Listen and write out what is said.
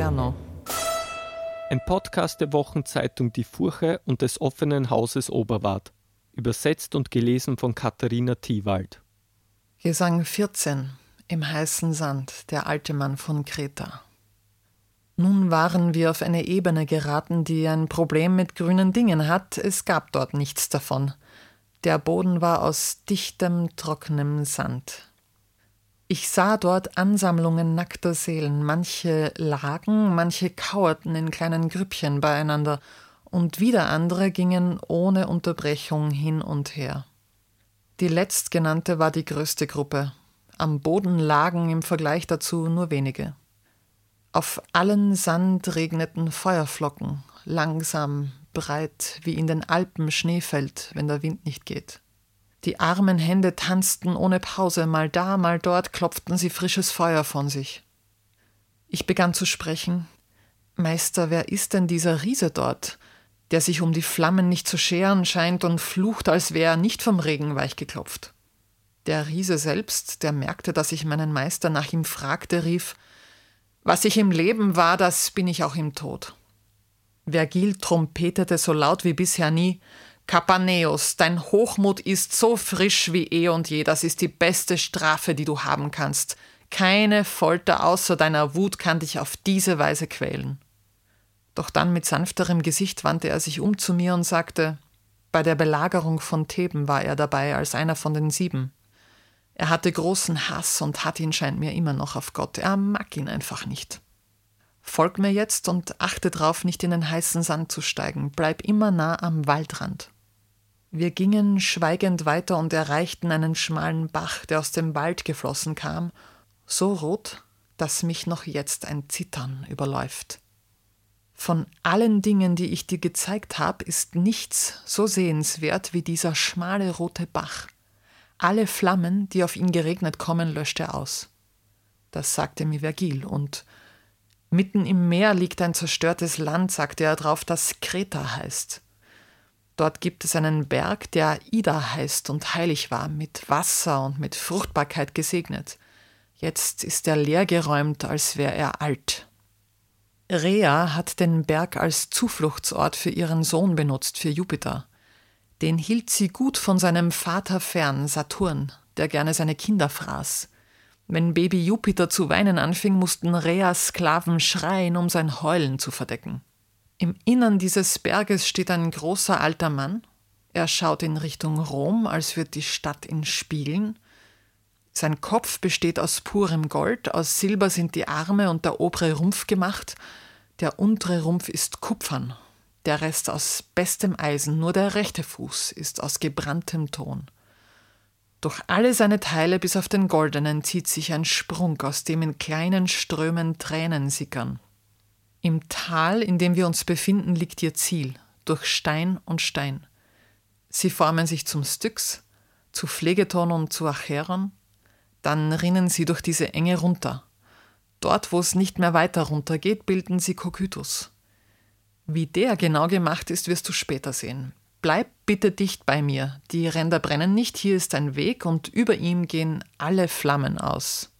Inferno. Ein Podcast der Wochenzeitung Die Furche und des offenen Hauses Oberwart. Übersetzt und gelesen von Katharina Thiewald. Gesang 14 Im heißen Sand, der alte Mann von Kreta. Nun waren wir auf eine Ebene geraten, die ein Problem mit grünen Dingen hat. Es gab dort nichts davon. Der Boden war aus dichtem, trockenem Sand. Ich sah dort Ansammlungen nackter Seelen, manche lagen, manche kauerten in kleinen Grüppchen beieinander, und wieder andere gingen ohne Unterbrechung hin und her. Die letztgenannte war die größte Gruppe. Am Boden lagen im Vergleich dazu nur wenige. Auf allen Sand regneten Feuerflocken, langsam, breit, wie in den Alpen Schnee fällt, wenn der Wind nicht geht. Die armen Hände tanzten ohne Pause, mal da, mal dort klopften sie frisches Feuer von sich. Ich begann zu sprechen. Meister, wer ist denn dieser Riese dort, der sich um die Flammen nicht zu scheren scheint und flucht, als wäre er nicht vom Regen weichgeklopft? Der Riese selbst, der merkte, dass ich meinen Meister nach ihm fragte, rief Was ich im Leben war, das bin ich auch im Tod. Vergil trompetete so laut wie bisher nie Kapaneus, dein Hochmut ist so frisch wie eh und je, das ist die beste Strafe, die du haben kannst. Keine Folter außer deiner Wut kann dich auf diese Weise quälen. Doch dann mit sanfterem Gesicht wandte er sich um zu mir und sagte, bei der Belagerung von Theben war er dabei als einer von den sieben. Er hatte großen Hass und hat ihn, scheint mir, immer noch auf Gott. Er mag ihn einfach nicht. Folg mir jetzt und achte drauf, nicht in den heißen Sand zu steigen. Bleib immer nah am Waldrand. Wir gingen schweigend weiter und erreichten einen schmalen Bach, der aus dem Wald geflossen kam, so rot, dass mich noch jetzt ein Zittern überläuft. Von allen Dingen, die ich dir gezeigt habe, ist nichts so sehenswert wie dieser schmale rote Bach. Alle Flammen, die auf ihn geregnet kommen, löscht er aus. Das sagte mir Vergil, und mitten im Meer liegt ein zerstörtes Land, sagte er drauf, das Kreta heißt. Dort gibt es einen Berg, der Ida heißt und heilig war, mit Wasser und mit Fruchtbarkeit gesegnet. Jetzt ist er leergeräumt, als wäre er alt. Rhea hat den Berg als Zufluchtsort für ihren Sohn benutzt, für Jupiter. Den hielt sie gut von seinem Vater fern, Saturn, der gerne seine Kinder fraß. Wenn Baby Jupiter zu weinen anfing, mussten Rheas Sklaven schreien, um sein Heulen zu verdecken. Im Innern dieses Berges steht ein großer alter Mann. Er schaut in Richtung Rom, als wird die Stadt ihn spiegeln. Sein Kopf besteht aus purem Gold, aus Silber sind die Arme und der obere Rumpf gemacht, der untere Rumpf ist Kupfern, der Rest aus bestem Eisen, nur der rechte Fuß ist aus gebranntem Ton. Durch alle seine Teile bis auf den goldenen zieht sich ein Sprung, aus dem in kleinen Strömen Tränen sickern. Im Tal, in dem wir uns befinden, liegt ihr Ziel, durch Stein und Stein. Sie formen sich zum Styx, zu Phlegeton und zu Acheron, dann rinnen sie durch diese Enge runter. Dort, wo es nicht mehr weiter runter geht, bilden sie Kokytus. Wie der genau gemacht ist, wirst du später sehen. Bleib bitte dicht bei mir. Die Ränder brennen nicht, hier ist ein Weg und über ihm gehen alle Flammen aus.